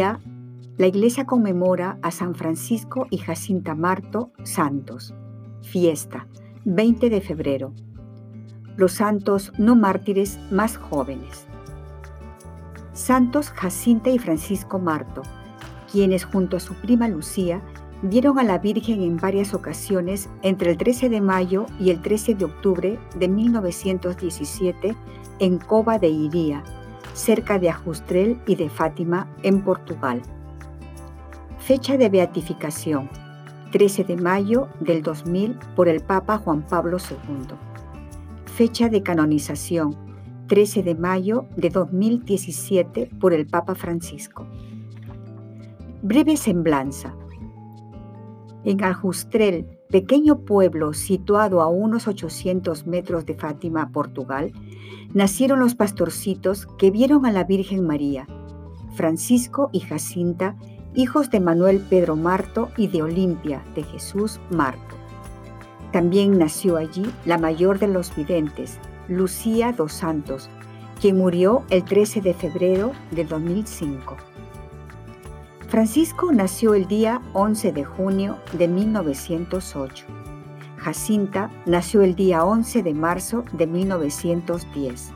La iglesia conmemora a San Francisco y Jacinta Marto santos. Fiesta, 20 de febrero. Los santos no mártires más jóvenes. Santos Jacinta y Francisco Marto, quienes junto a su prima Lucía dieron a la Virgen en varias ocasiones entre el 13 de mayo y el 13 de octubre de 1917 en Cova de Iría, cerca de Ajustrel y de Fátima, en Portugal. Fecha de beatificación, 13 de mayo del 2000 por el Papa Juan Pablo II. Fecha de canonización, 13 de mayo de 2017 por el Papa Francisco. Breve semblanza. En Ajustrel, pequeño pueblo situado a unos 800 metros de Fátima, Portugal, nacieron los pastorcitos que vieron a la Virgen María, Francisco y Jacinta, hijos de Manuel Pedro Marto y de Olimpia de Jesús Marto. También nació allí la mayor de los videntes, Lucía dos Santos, quien murió el 13 de febrero de 2005. Francisco nació el día 11 de junio de 1908. Jacinta nació el día 11 de marzo de 1910.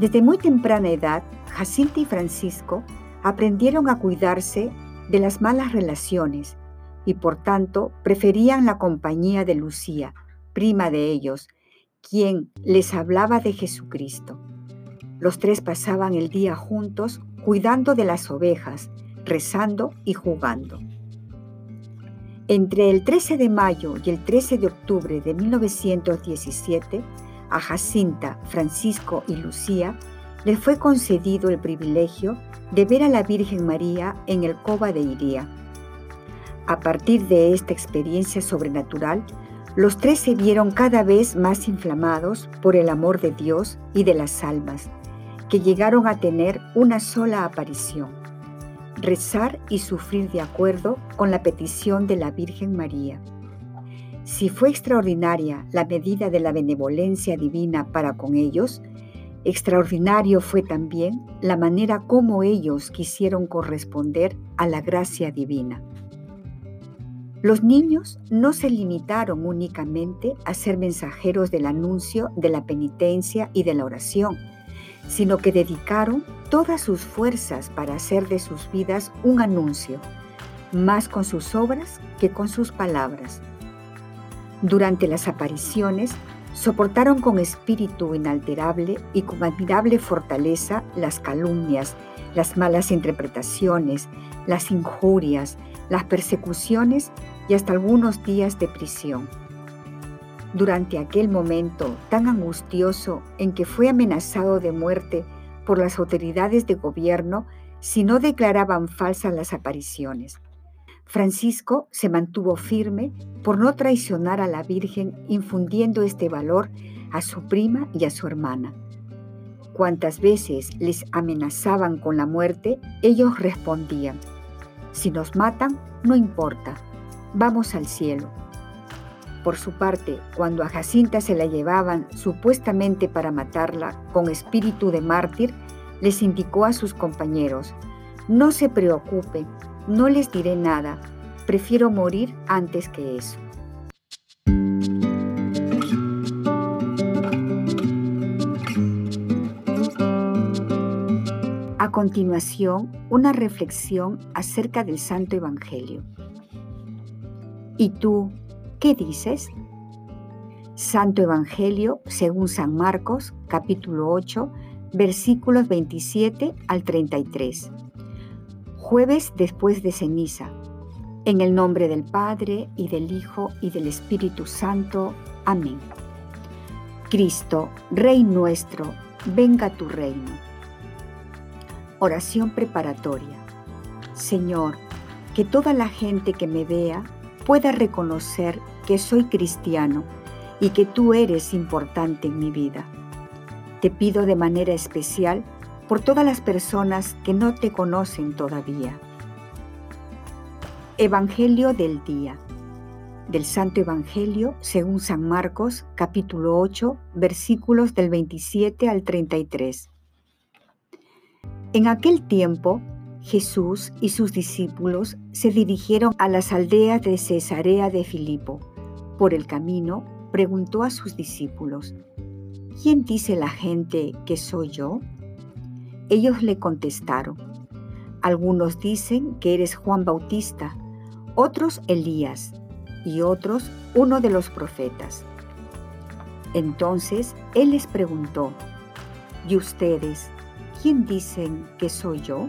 Desde muy temprana edad, Jacinta y Francisco aprendieron a cuidarse de las malas relaciones y por tanto preferían la compañía de Lucía, prima de ellos, quien les hablaba de Jesucristo. Los tres pasaban el día juntos cuidando de las ovejas, rezando y jugando. Entre el 13 de mayo y el 13 de octubre de 1917, a Jacinta, Francisco y Lucía les fue concedido el privilegio de ver a la Virgen María en el Cova de Iría. A partir de esta experiencia sobrenatural, los tres se vieron cada vez más inflamados por el amor de Dios y de las almas, que llegaron a tener una sola aparición rezar y sufrir de acuerdo con la petición de la Virgen María. Si fue extraordinaria la medida de la benevolencia divina para con ellos, extraordinario fue también la manera como ellos quisieron corresponder a la gracia divina. Los niños no se limitaron únicamente a ser mensajeros del anuncio de la penitencia y de la oración, sino que dedicaron todas sus fuerzas para hacer de sus vidas un anuncio, más con sus obras que con sus palabras. Durante las apariciones, soportaron con espíritu inalterable y con admirable fortaleza las calumnias, las malas interpretaciones, las injurias, las persecuciones y hasta algunos días de prisión durante aquel momento tan angustioso en que fue amenazado de muerte por las autoridades de gobierno si no declaraban falsas las apariciones. Francisco se mantuvo firme por no traicionar a la Virgen infundiendo este valor a su prima y a su hermana. Cuantas veces les amenazaban con la muerte, ellos respondían, si nos matan, no importa, vamos al cielo. Por su parte, cuando a Jacinta se la llevaban supuestamente para matarla con espíritu de mártir, les indicó a sus compañeros, no se preocupen, no les diré nada, prefiero morir antes que eso. A continuación, una reflexión acerca del Santo Evangelio. ¿Y tú, ¿Qué dices? Santo Evangelio según San Marcos, capítulo 8, versículos 27 al 33. Jueves después de ceniza. En el nombre del Padre y del Hijo y del Espíritu Santo. Amén. Cristo, Rey nuestro, venga tu reino. Oración preparatoria. Señor, que toda la gente que me vea pueda reconocer que soy cristiano y que tú eres importante en mi vida. Te pido de manera especial por todas las personas que no te conocen todavía. Evangelio del día. Del Santo Evangelio según San Marcos, capítulo 8, versículos del 27 al 33. En aquel tiempo, Jesús y sus discípulos se dirigieron a las aldeas de Cesarea de Filipo. Por el camino, preguntó a sus discípulos, ¿quién dice la gente que soy yo? Ellos le contestaron, algunos dicen que eres Juan Bautista, otros Elías y otros uno de los profetas. Entonces él les preguntó, ¿y ustedes quién dicen que soy yo?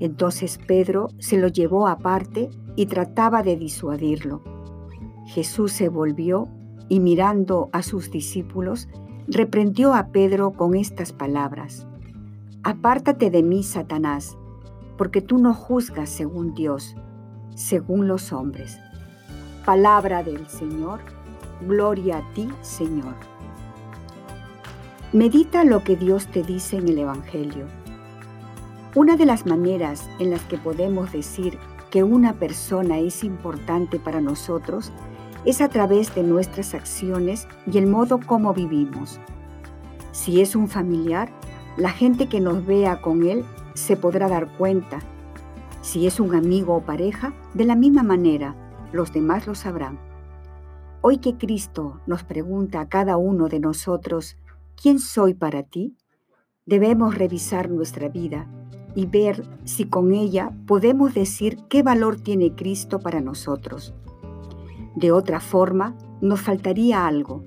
Entonces Pedro se lo llevó aparte y trataba de disuadirlo. Jesús se volvió y mirando a sus discípulos, reprendió a Pedro con estas palabras. Apártate de mí, Satanás, porque tú no juzgas según Dios, según los hombres. Palabra del Señor, gloria a ti, Señor. Medita lo que Dios te dice en el Evangelio. Una de las maneras en las que podemos decir que una persona es importante para nosotros es a través de nuestras acciones y el modo como vivimos. Si es un familiar, la gente que nos vea con él se podrá dar cuenta. Si es un amigo o pareja, de la misma manera, los demás lo sabrán. Hoy que Cristo nos pregunta a cada uno de nosotros, ¿quién soy para ti? Debemos revisar nuestra vida y ver si con ella podemos decir qué valor tiene Cristo para nosotros. De otra forma, nos faltaría algo.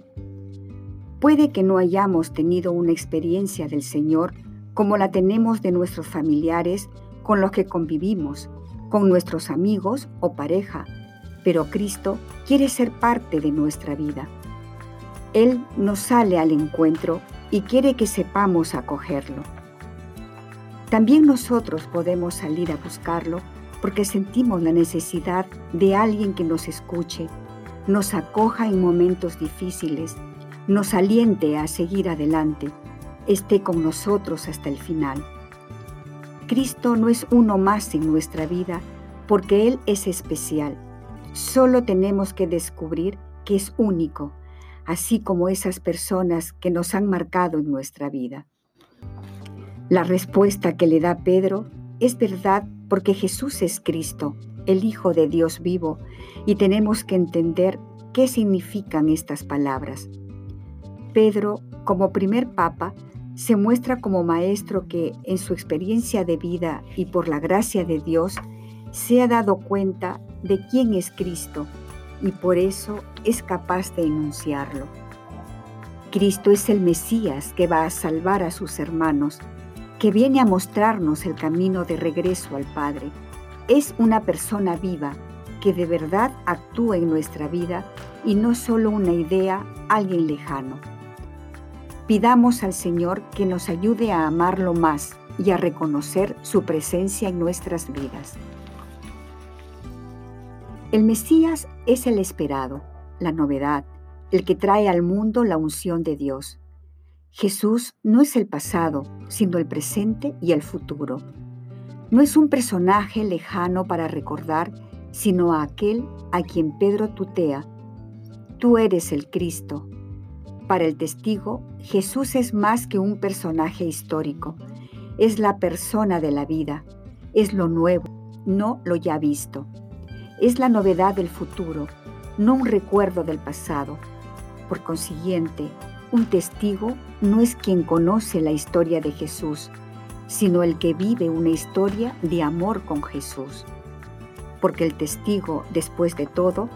Puede que no hayamos tenido una experiencia del Señor como la tenemos de nuestros familiares con los que convivimos, con nuestros amigos o pareja, pero Cristo quiere ser parte de nuestra vida. Él nos sale al encuentro y quiere que sepamos acogerlo. También nosotros podemos salir a buscarlo porque sentimos la necesidad de alguien que nos escuche, nos acoja en momentos difíciles, nos aliente a seguir adelante, esté con nosotros hasta el final. Cristo no es uno más en nuestra vida porque Él es especial. Solo tenemos que descubrir que es único, así como esas personas que nos han marcado en nuestra vida. La respuesta que le da Pedro es verdad porque Jesús es Cristo, el Hijo de Dios vivo, y tenemos que entender qué significan estas palabras. Pedro, como primer papa, se muestra como maestro que en su experiencia de vida y por la gracia de Dios se ha dado cuenta de quién es Cristo y por eso es capaz de enunciarlo. Cristo es el Mesías que va a salvar a sus hermanos que viene a mostrarnos el camino de regreso al Padre. Es una persona viva que de verdad actúa en nuestra vida y no solo una idea, alguien lejano. Pidamos al Señor que nos ayude a amarlo más y a reconocer su presencia en nuestras vidas. El Mesías es el esperado, la novedad, el que trae al mundo la unción de Dios. Jesús no es el pasado, sino el presente y el futuro. No es un personaje lejano para recordar, sino a aquel a quien Pedro tutea. Tú eres el Cristo. Para el testigo, Jesús es más que un personaje histórico. Es la persona de la vida. Es lo nuevo, no lo ya visto. Es la novedad del futuro, no un recuerdo del pasado. Por consiguiente, un testigo no es quien conoce la historia de Jesús, sino el que vive una historia de amor con Jesús. Porque el testigo, después de todo,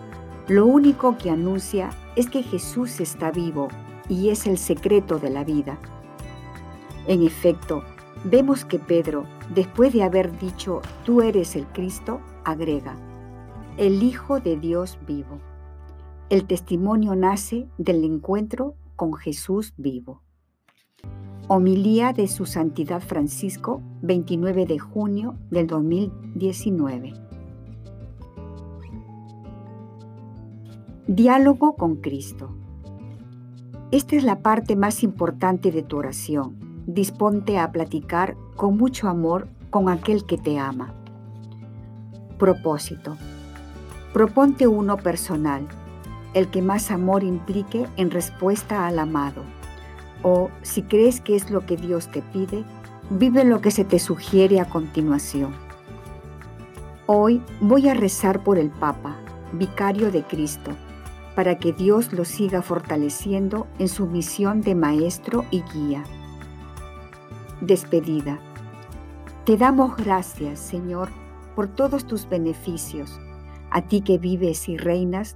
lo único que anuncia es que Jesús está vivo y es el secreto de la vida. En efecto, vemos que Pedro, después de haber dicho, tú eres el Cristo, agrega, el Hijo de Dios vivo. El testimonio nace del encuentro con Jesús vivo. Homilía de Su Santidad Francisco, 29 de junio del 2019. Diálogo con Cristo. Esta es la parte más importante de tu oración. Disponte a platicar con mucho amor con aquel que te ama. Propósito. Proponte uno personal, el que más amor implique en respuesta al amado. O, si crees que es lo que Dios te pide, vive lo que se te sugiere a continuación. Hoy voy a rezar por el Papa, vicario de Cristo, para que Dios lo siga fortaleciendo en su misión de maestro y guía. Despedida. Te damos gracias, Señor, por todos tus beneficios, a ti que vives y reinas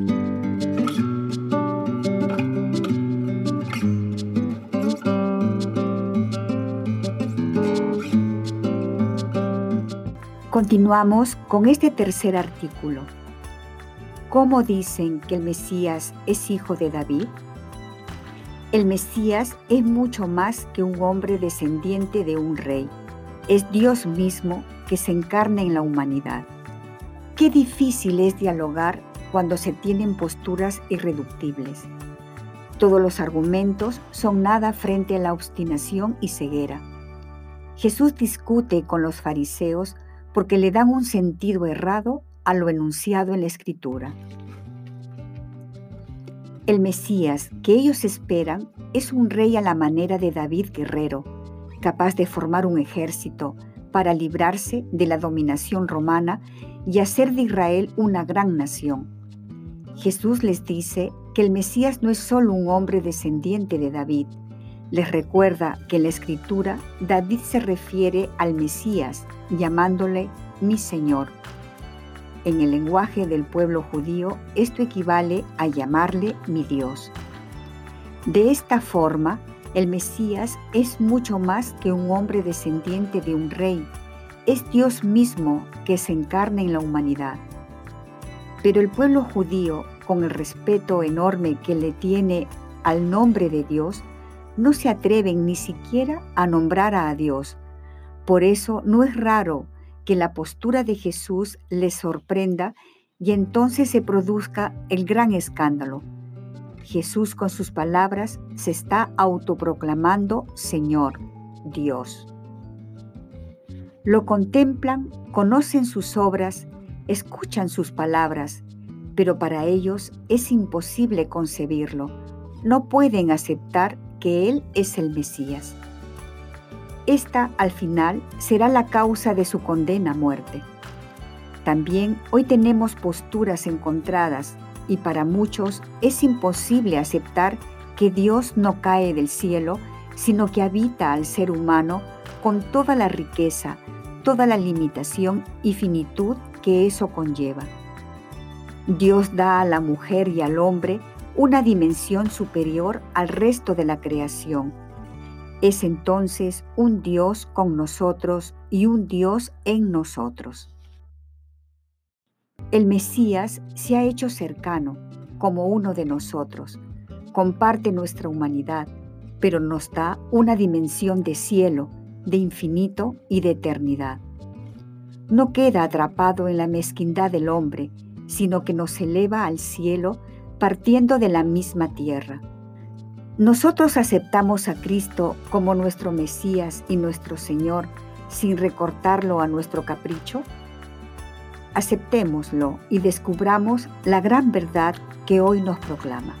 Continuamos con este tercer artículo. ¿Cómo dicen que el Mesías es hijo de David? El Mesías es mucho más que un hombre descendiente de un rey. Es Dios mismo que se encarna en la humanidad. Qué difícil es dialogar cuando se tienen posturas irreductibles. Todos los argumentos son nada frente a la obstinación y ceguera. Jesús discute con los fariseos porque le dan un sentido errado a lo enunciado en la Escritura. El Mesías que ellos esperan es un rey a la manera de David guerrero, capaz de formar un ejército para librarse de la dominación romana y hacer de Israel una gran nación. Jesús les dice que el Mesías no es solo un hombre descendiente de David, les recuerda que en la escritura David se refiere al Mesías llamándole mi Señor. En el lenguaje del pueblo judío esto equivale a llamarle mi Dios. De esta forma, el Mesías es mucho más que un hombre descendiente de un rey, es Dios mismo que se encarna en la humanidad. Pero el pueblo judío, con el respeto enorme que le tiene al nombre de Dios, no se atreven ni siquiera a nombrar a Dios. Por eso no es raro que la postura de Jesús les sorprenda y entonces se produzca el gran escándalo. Jesús con sus palabras se está autoproclamando Señor, Dios. Lo contemplan, conocen sus obras, escuchan sus palabras, pero para ellos es imposible concebirlo. No pueden aceptar que Él es el Mesías. Esta, al final, será la causa de su condena a muerte. También hoy tenemos posturas encontradas y para muchos es imposible aceptar que Dios no cae del cielo, sino que habita al ser humano con toda la riqueza, toda la limitación y finitud que eso conlleva. Dios da a la mujer y al hombre una dimensión superior al resto de la creación. Es entonces un Dios con nosotros y un Dios en nosotros. El Mesías se ha hecho cercano, como uno de nosotros, comparte nuestra humanidad, pero nos da una dimensión de cielo, de infinito y de eternidad. No queda atrapado en la mezquindad del hombre, sino que nos eleva al cielo partiendo de la misma tierra. Nosotros aceptamos a Cristo como nuestro Mesías y nuestro Señor sin recortarlo a nuestro capricho. Aceptémoslo y descubramos la gran verdad que hoy nos proclama.